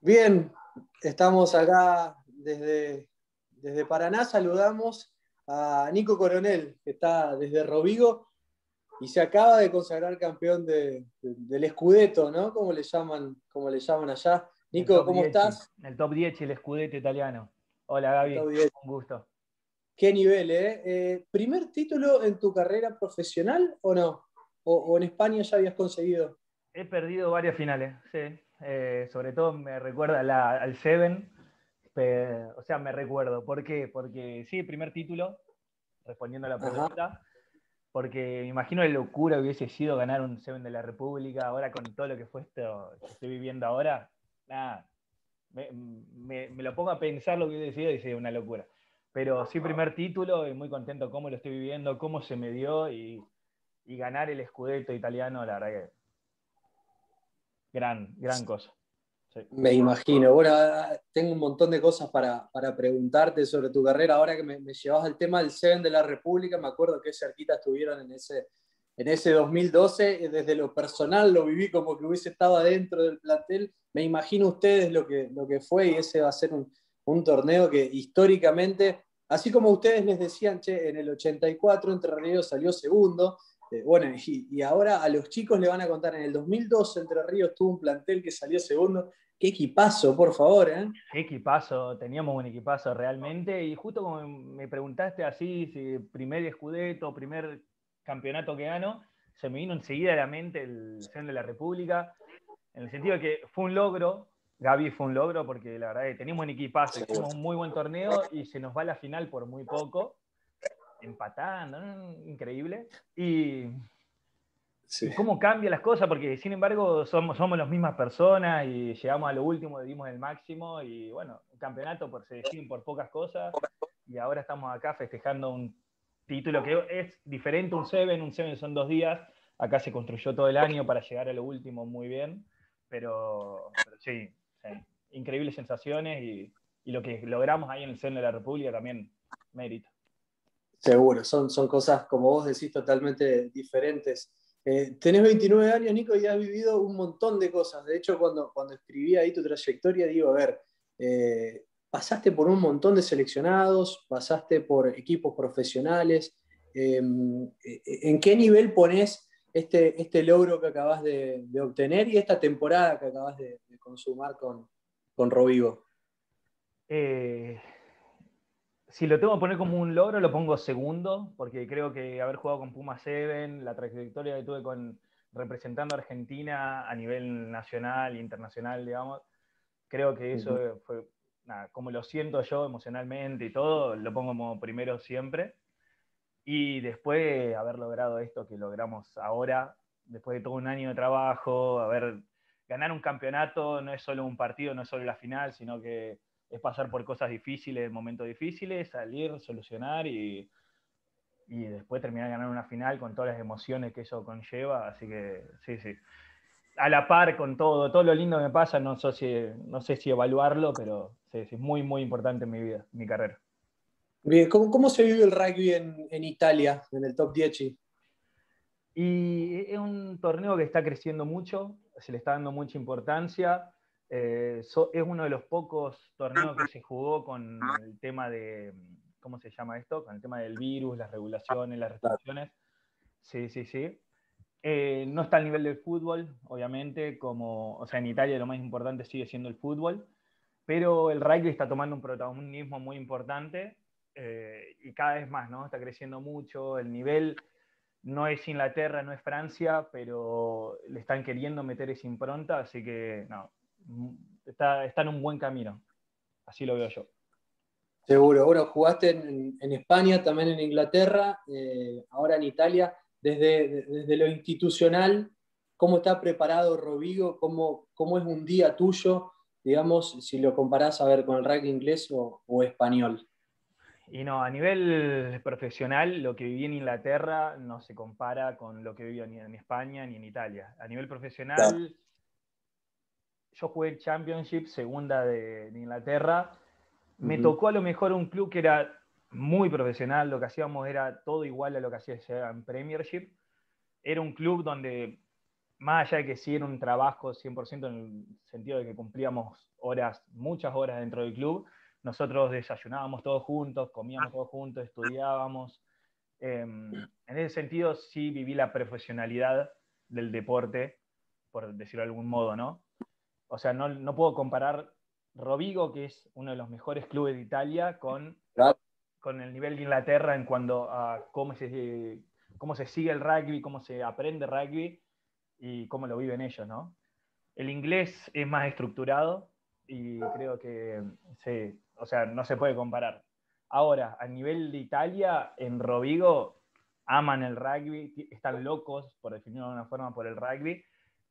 Bien, estamos acá desde, desde Paraná. Saludamos a Nico Coronel, que está desde Rovigo y se acaba de consagrar campeón de, del Scudetto, ¿no? Como le llaman, como le llaman allá. Nico, ¿cómo estás? El top 10 y el Scudetto italiano. Hola Gaby, un gusto. Qué nivel, ¿eh? ¿eh? ¿Primer título en tu carrera profesional o no? ¿O, en España ya habías conseguido? He perdido varias finales, sí. Eh, sobre todo me recuerda al Seven. o sea, me recuerdo. ¿Por qué? Porque sí, primer título, respondiendo a la pregunta. Porque me imagino la locura que hubiese sido ganar un Seven de la República ahora con todo lo que fue esto que estoy viviendo ahora. Nada, me, lo pongo a pensar lo que hubiese sido y sería una locura. Pero sí, primer título y muy contento cómo lo estoy viviendo, cómo se me dio y, y ganar el Scudetto italiano, la verdad que gran, gran cosa. Me imagino. Bueno, tengo un montón de cosas para, preguntarte sobre tu carrera. Ahora que me, llevas al tema del Seven de la República, me acuerdo que cerquita estuvieron en ese, en ese 2012. Desde lo personal lo viví como que hubiese estado adentro del plantel. Me imagino ustedes lo que, lo que fue y ese va a ser un, un torneo que históricamente, así como ustedes les decían, che, en el 84 Entre Ríos salió segundo, eh, bueno, y, ahora a los chicos le van a contar, en el 2002 Entre Ríos tuvo un plantel que salió segundo. Qué equipazo, por favor. ¿eh? Qué equipazo, teníamos un equipazo realmente. Y justo como me preguntaste así, si primer escudeto, primer campeonato que gano, se me vino enseguida a la mente el Zen de la República, en el sentido de que fue un logro, Gaby fue un logro, porque la verdad es que teníamos un equipazo, hicimos un muy buen torneo y se nos va a la final por muy poco empatando, increíble. Y, cómo cambia las cosas, porque sin embargo somos, somos las mismas personas y llegamos a lo último, dimos el máximo y bueno, un campeonato por, se deciden por pocas cosas y ahora estamos acá festejando un título que es diferente, un Seven, un Seven son dos días, acá se construyó todo el año para llegar a lo último muy bien, pero, sí, increíbles sensaciones y, y, lo que logramos ahí en el Seven de la República también mérito. Seguro, son, son cosas, como vos decís, totalmente diferentes. Eh, tenés 29 años, Nico, y has vivido un montón de cosas. De hecho, cuando, cuando escribí ahí tu trayectoria, digo, a ver, eh, pasaste por un montón de seleccionados, pasaste por equipos profesionales. Em, eh, ¿En qué nivel pones este, este logro que acabas de, obtener y esta temporada que acabas de, consumar con, con Rovigo? Si lo tengo que poner como un logro, lo pongo segundo, porque creo que haber jugado con Puma 7, la trayectoria que tuve con representando a Argentina a nivel nacional e internacional, digamos, creo que eso fue, nada, como lo siento yo emocionalmente y todo, lo pongo como primero siempre. Y después haber logrado esto que logramos ahora, después de todo un año de trabajo, haber ganar un campeonato no es solo un partido, no es solo la final, sino que es pasar por cosas difíciles, momentos difíciles, salir, solucionar y, y después terminar ganando una final con todas las emociones que eso conlleva. Así que sí, sí. A la par con todo, todo lo lindo que me pasa, no sé si, no sé si evaluarlo, pero sí, sí, es muy, muy importante en mi vida, mi carrera. Bien, ¿cómo, cómo se vive el rugby en, en, Italia, en el top 10? Y es un torneo que está creciendo mucho, se le está dando mucha importancia. Eh, es uno de los pocos torneos que se jugó con el tema de, ¿cómo se llama esto? Con el tema del virus, las regulaciones, las restricciones. Sí, sí, sí. Eh, no está al nivel del fútbol, obviamente, como, o sea, en Italia lo más importante sigue siendo el fútbol, pero el rugby está tomando un protagonismo muy importante eh, y cada vez más, ¿no? Está creciendo mucho, el nivel no es Inglaterra, no es Francia, pero le están queriendo meter esa impronta, así que, no, está, está en un buen camino. Así lo veo yo. Seguro. Bueno, jugaste en, España, también en Inglaterra, eh, ahora en Italia. Desde, desde, lo institucional, ¿cómo está preparado Robigo? ¿Cómo, ¿Cómo, es un día tuyo, digamos, si lo comparás a ver con el rugby inglés o, español? Y no, a nivel profesional, lo que viví en Inglaterra no se compara con lo que viví ni en España ni en Italia. A nivel profesional, yo jugué el Championship, segunda de, Inglaterra. Me tocó a lo mejor un club que era muy profesional, lo que hacíamos era todo igual a lo que hacía en Premiership. Era un club donde más allá de que sí era un trabajo 100% en el sentido de que cumplíamos horas, muchas horas dentro del club, nosotros desayunábamos todos juntos, comíamos todos juntos, estudiábamos. Em, en ese sentido sí viví la profesionalidad del deporte, por decirlo de algún modo, ¿no? O sea, no, no puedo comparar Rovigo, que es uno de los mejores clubes de Italia, con, con el nivel de Inglaterra en cuanto a cómo se, cómo se sigue el rugby, cómo se aprende rugby y cómo lo viven ellos, ¿no? El inglés es más estructurado y creo que sí, o sea, no se puede comparar. Ahora, a nivel de Italia, en Rovigo aman el rugby, están locos, por definirlo de una forma, por el rugby,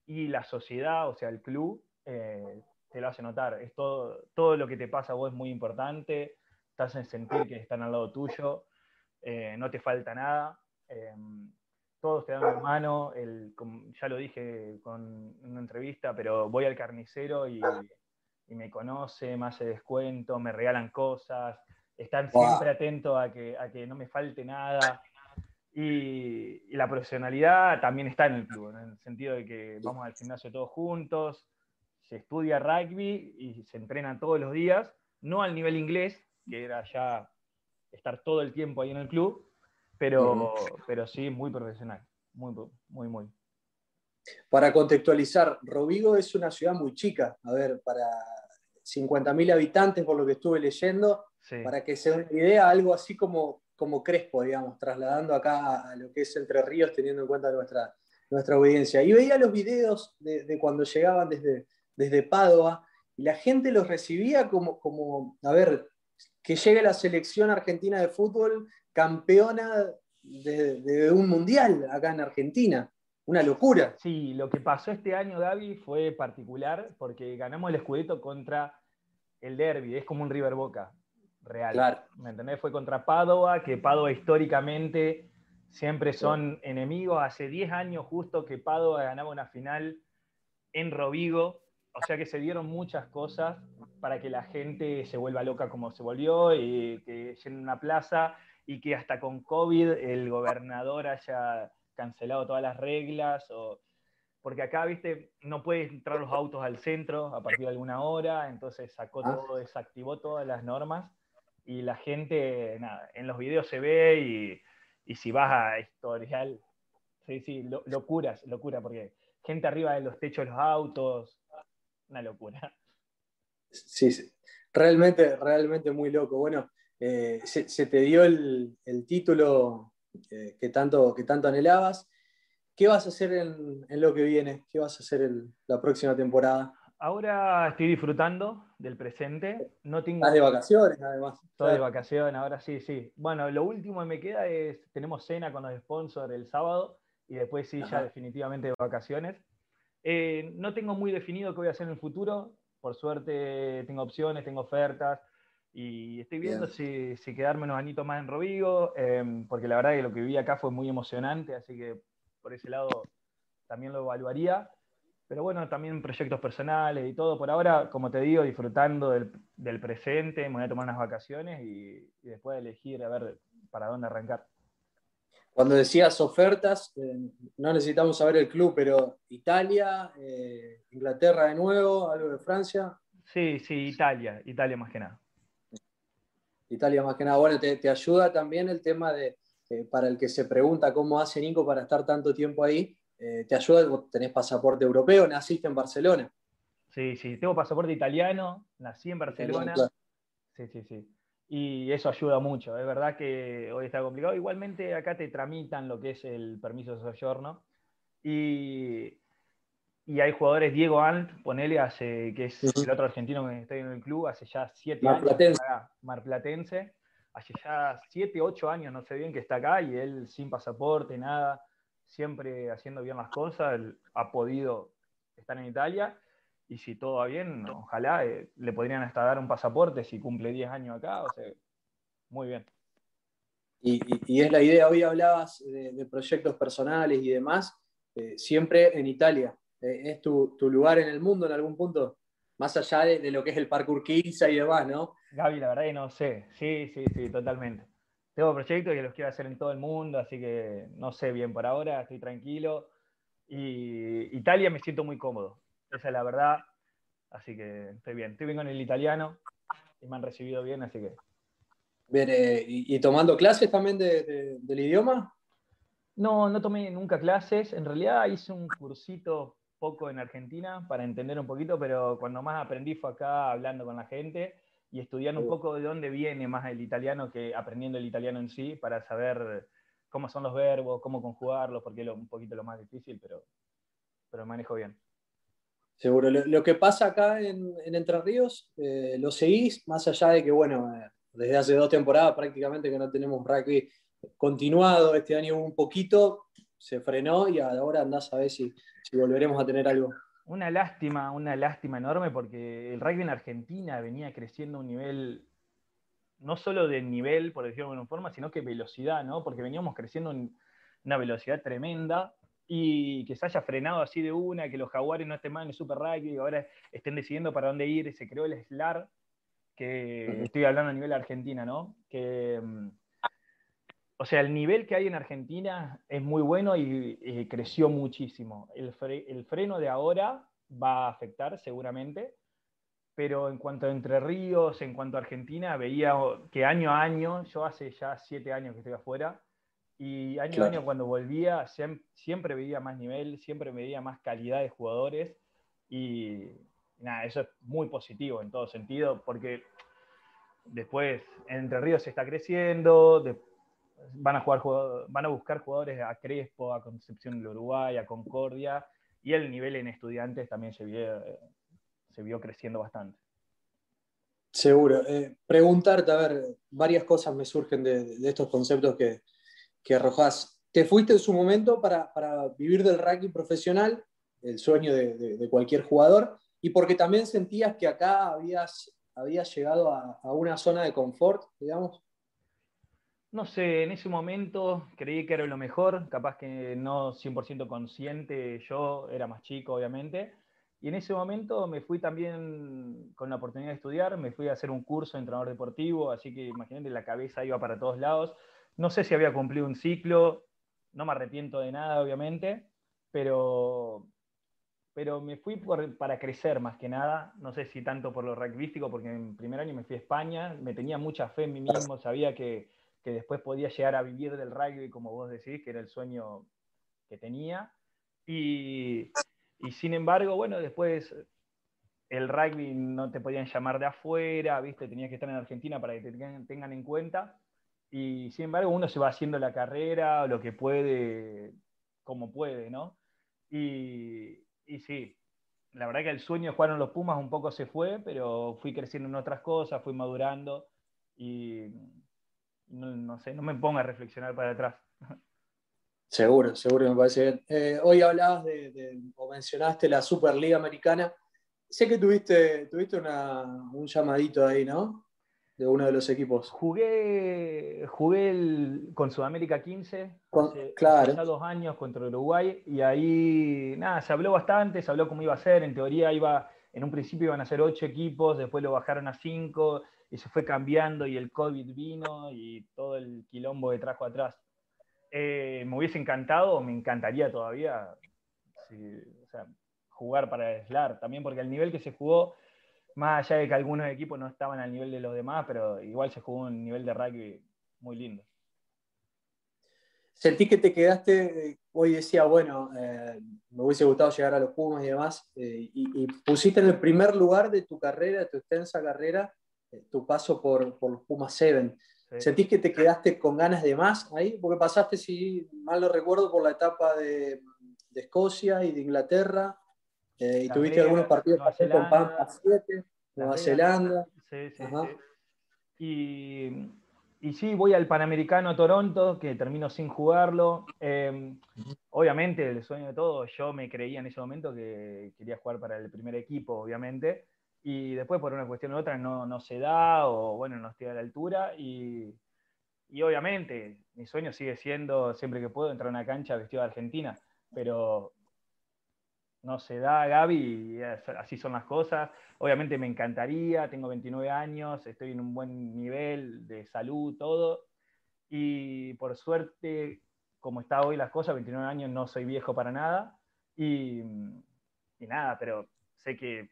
y la sociedad, o sea, el club, eh, te lo hace notar. Es todo, todo lo que te pasa a vos es muy importante, estás en sentir que están al lado tuyo, eh, no te falta nada. Em, todos te dan la mano, el, ya lo dije con una entrevista, pero voy al carnicero y, me conoce, me hace descuento, me regalan cosas, están siempre atentos a que, a que no me falte nada. Y, la profesionalidad también está en el club, en el sentido de que vamos al gimnasio todos juntos, se estudia rugby y se entrena todos los días, no al nivel inglés, que era ya estar todo el tiempo ahí en el club, pero, pero sí muy profesional, muy, muy, muy. Para contextualizar, Rovigo es una ciudad muy chica, a ver, para 50.000 habitantes, por lo que estuve leyendo, para que se den una idea, algo así como, como Crespo, digamos, trasladando acá a lo que es Entre Ríos, teniendo en cuenta nuestra, nuestra audiencia. Y veía los videos de, cuando llegaban desde, desde Padua y la gente los recibía como, como, a ver, que llegue la selección argentina de fútbol campeona de, un mundial acá en Argentina. Una locura. Sí, lo que pasó este año, Gaby, fue particular porque ganamos el Scudetto contra el Derby, es como un River Boca real. ¿Me entendés? Fue contra Padova, que Padova históricamente siempre son enemigos. Hace 10 años justo que Padova ganaba una final en Rovigo, o sea que se dieron muchas cosas para que la gente se vuelva loca como se volvió y que llene una plaza y que hasta con COVID el gobernador haya cancelado todas las reglas, o, porque acá, viste, no puedes entrar los autos al centro a partir de alguna hora, entonces sacó ah. todo, desactivó todas las normas y la gente, nada, en los videos se ve y, y si vas a historial, sí, sí, locuras, locura, porque gente arriba de los techos de los autos, una locura. Sí, sí, realmente, realmente muy loco. Bueno, eh, se, te dio el, título eh, que, tanto, que tanto anhelabas. ¿Qué vas a hacer en, lo que viene? ¿Qué vas a hacer en la próxima temporada? Ahora estoy disfrutando del presente. No tengo... Estás de vacaciones, además. Estoy de vacaciones, ahora sí, sí. Bueno, lo último que me queda es, tenemos cena con los sponsors el sábado y después sí, ya definitivamente de vacaciones. Eh, no tengo muy definido qué voy a hacer en el futuro. Por suerte tengo opciones, tengo ofertas. Y estoy viendo si, si, quedarme unos añitos más en Rovigo, em, porque la verdad que lo que viví acá fue muy emocionante, así que por ese lado también lo evaluaría. Pero bueno, también proyectos personales y todo. Por ahora, como te digo, disfrutando del, del presente, me voy a tomar unas vacaciones y, después elegir a ver para dónde arrancar. Cuando decías ofertas, eh, no necesitamos saber el club, pero Italia, eh, Inglaterra de nuevo, algo de Francia. Sí, sí, Italia, Italia más que nada. Italia más que nada. Bueno, te, ayuda también el tema de, eh, para el que se pregunta cómo hace Nico para estar tanto tiempo ahí, te ayuda, vos tenés pasaporte europeo, naciste en Barcelona. Sí, sí, tengo pasaporte italiano, nací en Barcelona. Sí, sí, sí. Y eso ayuda mucho, es verdad que hoy está complicado. Igualmente acá te tramitan lo que es el permiso de soggiorno. Y y hay jugadores, Diego Ant, ponele, hace, que es el otro argentino que está en el club, hace ya siete años. Marplatense. Hace ya siete, ocho años, no sé bien, que está acá y él sin pasaporte, nada, siempre haciendo bien las cosas, él ha podido estar en Italia. Y si todo va bien, ojalá eh, le podrían hasta dar un pasaporte si cumple 10 años acá. O sea, muy bien. Y, es la idea, hoy hablabas de, proyectos personales y demás, eh, siempre en Italia. Eh, es tu, lugar en el mundo en algún punto, más allá de, lo que es el parkour 15 y demás, ¿no? Gaby, la verdad que no sé, sí, sí, sí, totalmente. Tengo proyectos que los quiero hacer en todo el mundo, así que no sé bien por ahora, estoy tranquilo. Y Italia me siento muy cómodo. Esa es la verdad. Así que estoy bien. Estoy bien con el italiano y me han recibido bien, así que. Bien, eh, y, tomando clases también del idioma? No, no tomé nunca clases. En realidad hice un cursito poco en Argentina para entender un poquito, pero cuando más aprendí fue acá hablando con la gente y estudiando un poco de dónde viene más el italiano que aprendiendo el italiano en sí para saber cómo son los verbos, cómo conjugarlos, porque es un poquito lo más difícil, pero, pero manejo bien. Seguro. Lo, que pasa acá en, Entre Ríos, eh, lo seguís, más allá de que, bueno, eh, desde hace dos temporadas prácticamente que no tenemos rugby continuado, este año un poquito, se frenó y ahora andás a ver si, volveremos a tener algo. Una lástima, una lástima enorme porque el rugby en Argentina venía creciendo a un nivel, no solo de nivel, por decirlo de alguna forma, sino que velocidad, ¿no? Porque veníamos creciendo en una velocidad tremenda y que se haya frenado así de una, que los jaguares no estén más en el Super Rugby y ahora estén decidiendo para dónde ir, se creó el SLAR, que estoy hablando a nivel Argentina, ¿no? Que, mm, o sea, el nivel que hay en Argentina es muy bueno y, creció muchísimo. El, el, freno de ahora va a afectar seguramente, pero en cuanto a Entre Ríos, en cuanto a Argentina, veía que año a año, yo hace ya siete años que estoy afuera, y año a año cuando volvía siempre veía más nivel, siempre veía más calidad de jugadores y nada, eso es muy positivo en todo sentido porque después Entre Ríos se está creciendo, van, a jugar, van a buscar jugadores a Crespo, a Concepción del Uruguay, a Concordia y el nivel en estudiantes también se vio, se vio creciendo bastante. Seguro. Eh, preguntarte, a ver, varias cosas me surgen de, de estos conceptos que, que Rojas, te fuiste en su momento para, vivir del rugby profesional, el sueño de, cualquier jugador, y porque también sentías que acá habías, habías llegado a, una zona de confort, digamos. No sé, en ese momento creí que era lo mejor, capaz que no 100% consciente, yo era más chico, obviamente. Y en ese momento me fui también con la oportunidad de estudiar, me fui a hacer un curso de entrenador deportivo, así que imagínate, la cabeza iba para todos lados. No sé si había cumplido un ciclo, no me arrepiento de nada, obviamente, pero, pero me fui para crecer más que nada. No sé si tanto por lo rugbyístico, porque en primer año me fui a España, me tenía mucha fe en mí mismo, sabía que, que después podía llegar a vivir del rugby, como vos decís, que era el sueño que tenía. Y, y sin embargo, bueno, después el rugby no te podían llamar de afuera, ¿viste? Tenías que estar en Argentina para que te tengan en cuenta. Y sin embargo, uno se va haciendo la carrera, lo que puede, como puede, ¿no? Y, y sí, la verdad que el sueño de jugar en los Pumas un poco se fue, pero fui creciendo en otras cosas, fui madurando y no, sé, no me ponga a reflexionar para atrás. Seguro, seguro, me parece bien. Eh, hoy hablabas de, o mencionaste la Superliga Americana. Sé que tuviste, tuviste un llamadito ahí, ¿no? De uno de los equipos. Jugué, jugué con Sudamérica 15, hace, claro. dos años contra Uruguay, y ahí, nada, se habló bastante, se habló cómo iba a ser, en teoría iba, en un principio iban a ser ocho equipos, después lo bajaron a cinco, y se fue cambiando, y el COVID vino, y todo el quilombo que trajo atrás. Eh, me hubiese encantado, me encantaría todavía, jugar para SLAR, también porque el nivel que se jugó más allá de que algunos equipos no estaban al nivel de los demás, pero igual se jugó un nivel de rugby muy lindo. Sentí que te quedaste, hoy decía, bueno, eh, me hubiese gustado llegar a los Pumas y demás, eh, y, pusiste en el primer lugar de tu carrera, de tu extensa carrera, eh, tu paso por, los Pumas 7. ¿Sentís que te quedaste con ganas de más ahí? Porque pasaste, si mal no recuerdo, por la etapa de, de Escocia y de Inglaterra, eh, y tuviste algunos partidos con Pampa 7, Nueva Zelanda. Sí, sí, Y, y, sí, voy al Panamericano Toronto, que termino sin jugarlo. Em, obviamente, el sueño de todo, yo me creía en ese momento que quería jugar para el primer equipo, obviamente. Y después, por una cuestión u otra, no, no se da, o bueno, no estoy a la altura. Y, y obviamente, mi sueño sigue siendo, siempre que puedo, entrar a una cancha vestido de Argentina. Pero no se da, Gaby, así son las cosas. Obviamente me encantaría, tengo 29 años, estoy en un buen nivel de salud, todo. Y por suerte, como está hoy las cosas, 29 años no soy viejo para nada. Y, y nada, pero sé que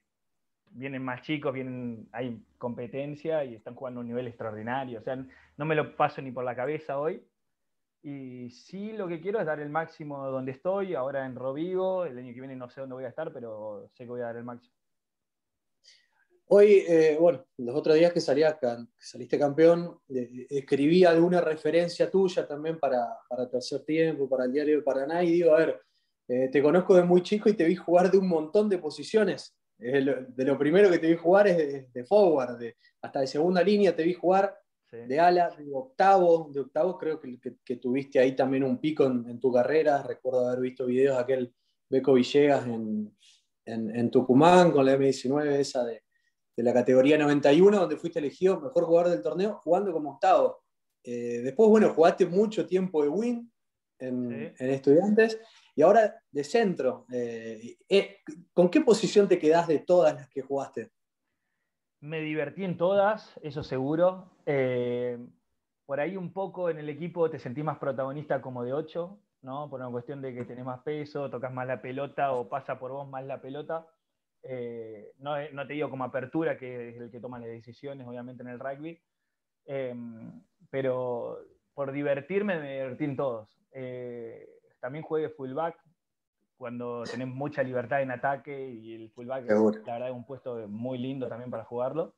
vienen más chicos, vienen, hay competencia y están jugando a un nivel extraordinario. O sea, no me lo paso ni por la cabeza hoy. Y sí, lo que quiero es dar el máximo donde estoy, ahora en Rovigo. El año que viene no sé dónde voy a estar, pero sé que voy a dar el máximo. Hoy, eh, bueno, los otros días que, salía, saliste campeón, escribí alguna referencia tuya también para, para Tercer Tiempo, para el Diario de Paraná, y digo, a ver, eh, te conozco de muy chico y te vi jugar de un montón de posiciones de lo primero que te vi jugar es de, forward, hasta de segunda línea te vi jugar, de ala, de octavo, de octavo creo que, que, tuviste ahí también un pico en, tu carrera, recuerdo haber visto videos de aquel Beco Villegas en, en, Tucumán con la M19 esa de, de, la categoría 91, donde fuiste elegido mejor jugador del torneo jugando como octavo. Eh, después, bueno, jugaste mucho tiempo de win en, en estudiantes y ahora de centro, eh, eh, ¿con qué posición te quedás de todas las que jugaste? Me divertí en todas, eso seguro. Eh, por ahí un poco en el equipo te sentí más protagonista como de 8, ¿no? Por una cuestión de que tenés más peso, tocas más la pelota o pasa por vos más la pelota. no, no, te digo como apertura, que es el que toma las decisiones, obviamente, en el rugby. pero por divertirme, me divertí en todos. También juegue fullback cuando tenés mucha libertad en ataque y el fullback la verdad es un puesto muy lindo también para jugarlo.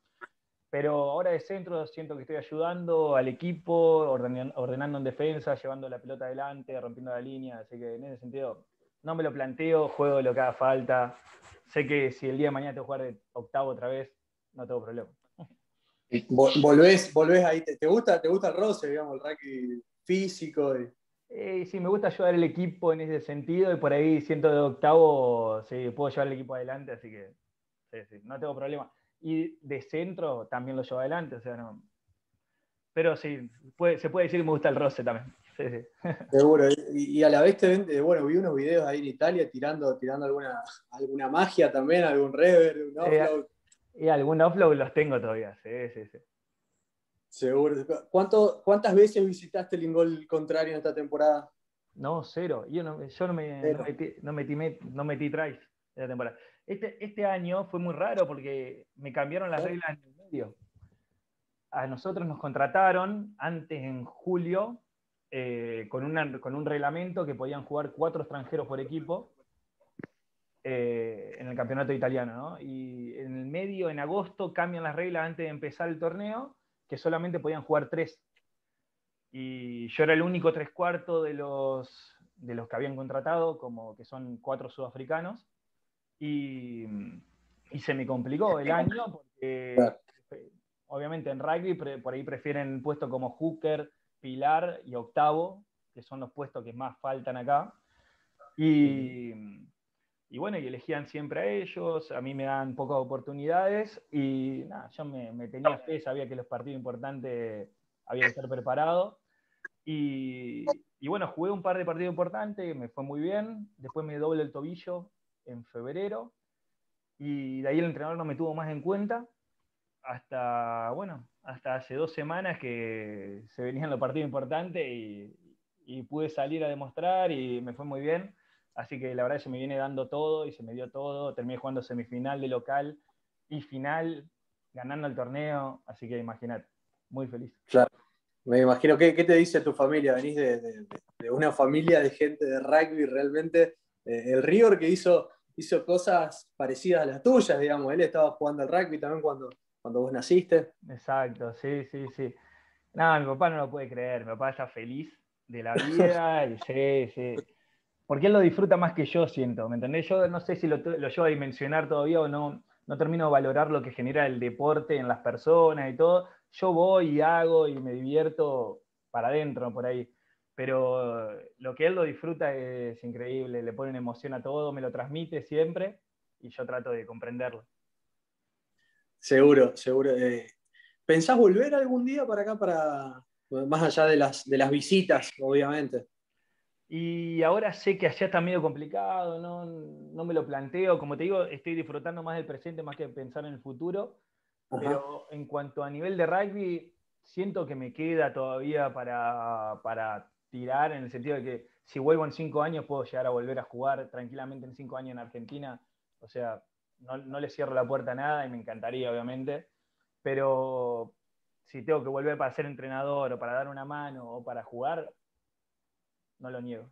Pero ahora de centro siento que estoy ayudando al equipo, ordenando en defensa, llevando la pelota adelante, rompiendo la línea. Así que en ese sentido no me lo planteo, juego lo que haga falta. Sé que si el día de mañana tengo que jugar de octavo otra vez, no tengo problema. Volvés, volvés ahí, ¿te, gusta, te gusta el roce, digamos, el rugby físico? Eh, sí, me gusta ayudar al equipo en ese sentido y por ahí siento de octavo, sí, puedo llevar el equipo adelante, así que sí, sí, no tengo problema. Y de centro también lo llevo adelante, o sea, no. Pero sí, se puede decir que me gusta el roce también. Sí, sí. Seguro. Y, a la vez te ven, bueno, vi unos videos ahí en Italia tirando, tirando alguna, alguna magia también, algún rever, un eh, offload. y algún offload los tengo todavía, sí, sí, sí. Seguro. ¿Cuánto, ¿Cuántas veces visitaste el Ingol contrario en esta temporada? No, cero. Yo no, yo no, me, metí, no, metí, no metí tries en la temporada. Este, este año fue muy raro porque me cambiaron las reglas en el medio. A nosotros nos contrataron antes en julio eh, con, una, con un reglamento que podían jugar cuatro extranjeros por equipo eh, en el campeonato italiano. ¿no? Y en el medio, en agosto, cambian las reglas antes de empezar el torneo que solamente podían jugar tres. Y yo era el único tres cuartos de los, de los que habían contratado, como que son cuatro sudafricanos. Y, y se me complicó el año porque obviamente en rugby por ahí prefieren puestos como hooker, pilar y octavo, que son los puestos que más faltan acá. Y, y bueno, y elegían siempre a ellos, a mí me dan pocas oportunidades y nada, yo me, tenía fe, sabía que los partidos importantes había que estar preparado. Y, y, bueno, jugué un par de partidos importantes, me fue muy bien, después me doble el tobillo en febrero y de ahí el entrenador no me tuvo más en cuenta hasta, bueno, hasta hace dos semanas que se venían los partidos importantes y, y pude salir a demostrar y me fue muy bien Así que la verdad se me viene dando todo y se me dio todo. Terminé jugando semifinal de local y final, ganando el torneo. Así que imagínate, muy feliz. Claro, me imagino. ¿Qué, qué te dice tu familia? Venís de, de, una familia de gente de rugby realmente. Eh, el River que hizo, hizo cosas parecidas a las tuyas, digamos. Él estaba jugando al rugby también cuando, cuando vos naciste. Exacto, sí, sí, sí. No, mi papá no lo puede creer. Mi papá está feliz de la vida y sí, sí porque él lo disfruta más que yo, siento, ¿me entendés? Yo no sé si lo, lo llevo a dimensionar todavía o no, no termino de valorar lo que genera el deporte en las personas y todo. Yo voy y hago y me divierto para adentro, por ahí. Pero lo que él lo disfruta es increíble, le pone emoción a todo, me lo transmite siempre y yo trato de comprenderlo. Seguro, seguro. Eh, ¿Pensás volver algún día para acá, para más allá de las, de las visitas, obviamente? Y ahora sé que allá está medio complicado, no, no, me lo planteo. Como te digo, estoy disfrutando más del presente más que pensar en el futuro. Pero en cuanto a nivel de rugby, siento que me queda todavía para, para, tirar, en el sentido de que si vuelvo en cinco años puedo llegar a volver a jugar tranquilamente en cinco años en Argentina. O sea, no, no le cierro la puerta a nada y me encantaría, obviamente. Pero si tengo que volver para ser entrenador o para dar una mano o para jugar, no lo niego.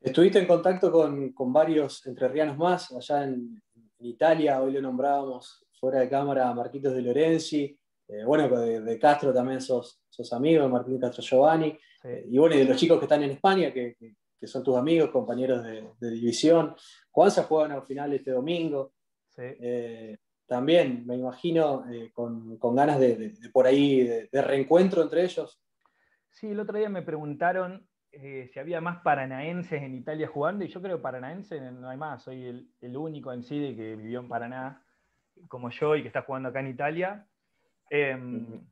Estuviste en contacto con, con varios entrerrianos más allá en, Italia, hoy lo nombrábamos fuera de cámara a Marquitos de Lorenzi, eh, bueno, de, Castro también sos, sos amigo, de Martín Castro Giovanni, eh, y bueno, y de los chicos que están en España, que, que, son tus amigos, compañeros de, división. Juan se juegan al final este domingo. Eh, también, me imagino, con, con, ganas de, por ahí, de, reencuentro entre ellos. Sí, el otro día me preguntaron eh, si había más paranaenses en Italia jugando, y yo creo que paranaense no hay más, soy el, único en sí que vivió en Paraná como yo y que está jugando acá en Italia. Em,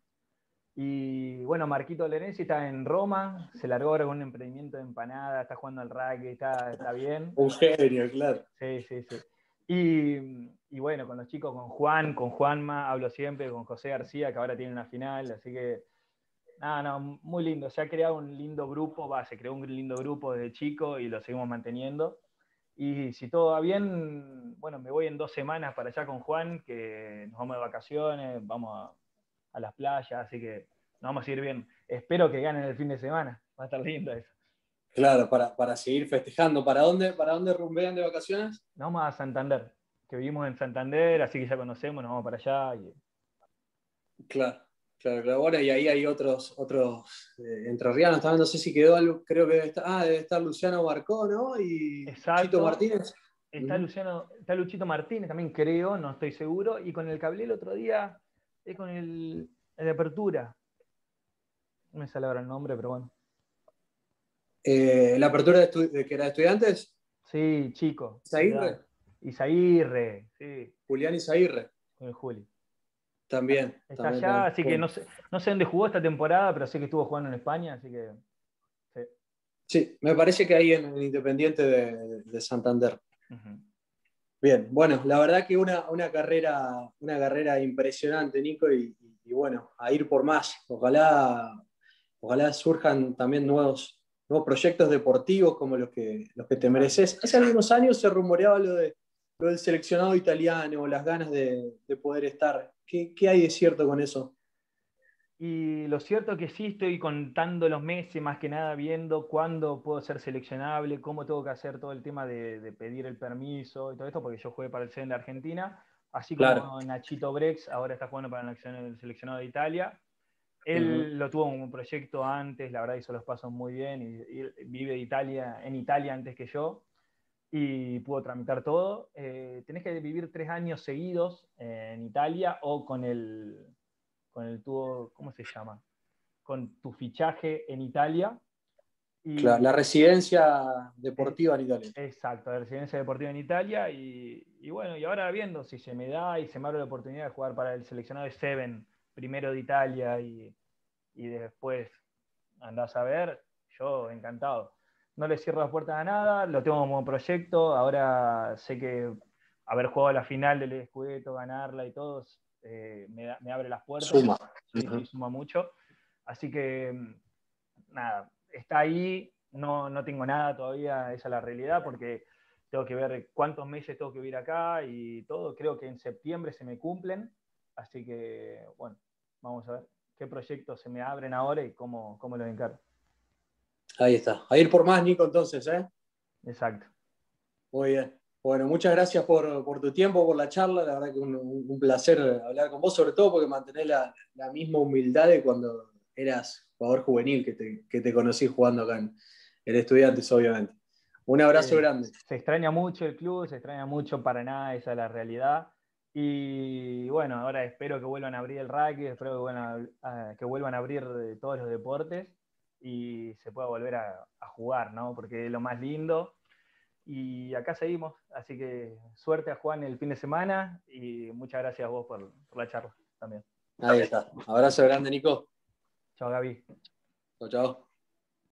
y bueno, Marquito Lorenzi está en Roma, se largó ahora con un emprendimiento de empanada, está jugando al rugby, está, está bien. Un genio, claro. Sí, sí, sí. Y, y, bueno, con los chicos, con Juan, con Juanma, hablo siempre, con José García, que ahora tiene una final, así que no, no, muy lindo. Se ha creado un lindo grupo, va, se creó un lindo grupo desde chico y lo seguimos manteniendo. Y si todo va bien, bueno, me voy en dos semanas para allá con Juan, que nos vamos de vacaciones, vamos a, las playas, así que nos vamos a ir bien. Espero que ganen el fin de semana, va a estar lindo eso. Claro, para, seguir festejando. ¿Para dónde, ¿Para dónde rumbean de vacaciones? Nos vamos a Santander, que vivimos en Santander, así que ya conocemos, nos vamos para allá. Y... Claro. Claro, y ahí hay otros, otros eh, entrerrianos también, no sé si quedó algo, creo que debe estar, ah, debe estar Luciano Marcó, ¿no? Y Luchito Martínez. Está, Luciano, está Luchito Martínez también, creo, no estoy seguro, y con el cable el otro día, es con el, de apertura. No me sale ahora el nombre, pero bueno. Eh, ¿La apertura de, que era de estudiantes? Sí, chico. ¿Isaírre? Isaírre, sí. Julián Isaírre. Con el Juli. También. Está allá, así que no sé, no sé dónde jugó esta temporada, pero sé que estuvo jugando en España, así que. Sí, me parece que ahí en el Independiente de, Santander. Bien, bueno, la verdad que una, una, carrera, una carrera impresionante, Nico, y, bueno, a ir por más. Ojalá, ojalá surjan también nuevos, nuevos proyectos deportivos como los que, los que te mereces. Hace algunos años se rumoreaba lo, de, lo del seleccionado italiano, las ganas de, de poder estar ¿Qué, hay de cierto con eso? Y lo cierto es que sí estoy contando los meses, más que nada viendo cuándo puedo ser seleccionable, cómo tengo que hacer todo el tema de, pedir el permiso y todo esto, porque yo jugué para el CEN de Argentina, así como Nachito Brex, ahora está jugando para el seleccionado de Italia. Él lo tuvo como un proyecto antes, la verdad hizo los pasos muy bien y, vive de Italia, en Italia antes que yo y pudo tramitar todo. Eh, tenés que vivir tres años seguidos en Italia o con el, con el tubo, ¿cómo se llama? Con tu fichaje en Italia. Y, la residencia deportiva en Italia. Exacto, la residencia deportiva en Italia. Y, bueno, y ahora viendo si se me da y se me abre la oportunidad de jugar para el seleccionado de Seven, primero de Italia y, y después andás a ver, yo encantado no le cierro las puertas a nada, lo tengo como proyecto, ahora sé que haber jugado la final del Scudetto, ganarla y todo, eh, me, abre las puertas. Suma. suma mucho. Así que, nada, está ahí, no, no tengo nada todavía, esa es la realidad, porque tengo que ver cuántos meses tengo que vivir acá y todo. Creo que en septiembre se me cumplen, así que, bueno, vamos a ver qué proyectos se me abren ahora y cómo, cómo los encaro. Ahí está. A ir por más, Nico, entonces, ¿eh? Exacto. Muy bien. Bueno, muchas gracias por, tu tiempo, por la charla. La verdad que un, un placer hablar con vos, sobre todo porque mantenés la, misma humildad de cuando eras jugador juvenil que te, que te conocí jugando acá en, el Estudiantes, obviamente. Un abrazo grande. Se extraña mucho el club, se extraña mucho Paraná, esa es la realidad. Y bueno, ahora espero que vuelvan a abrir el rugby, espero que vuelvan a, que vuelvan a abrir todos los deportes y se pueda volver a, jugar, ¿no? Porque es lo más lindo. Y acá seguimos, así que suerte a Juan el fin de semana y muchas gracias a vos por, la charla también. Ahí está. Abrazo grande, Nico. Chao, Gaby. Chao, chao.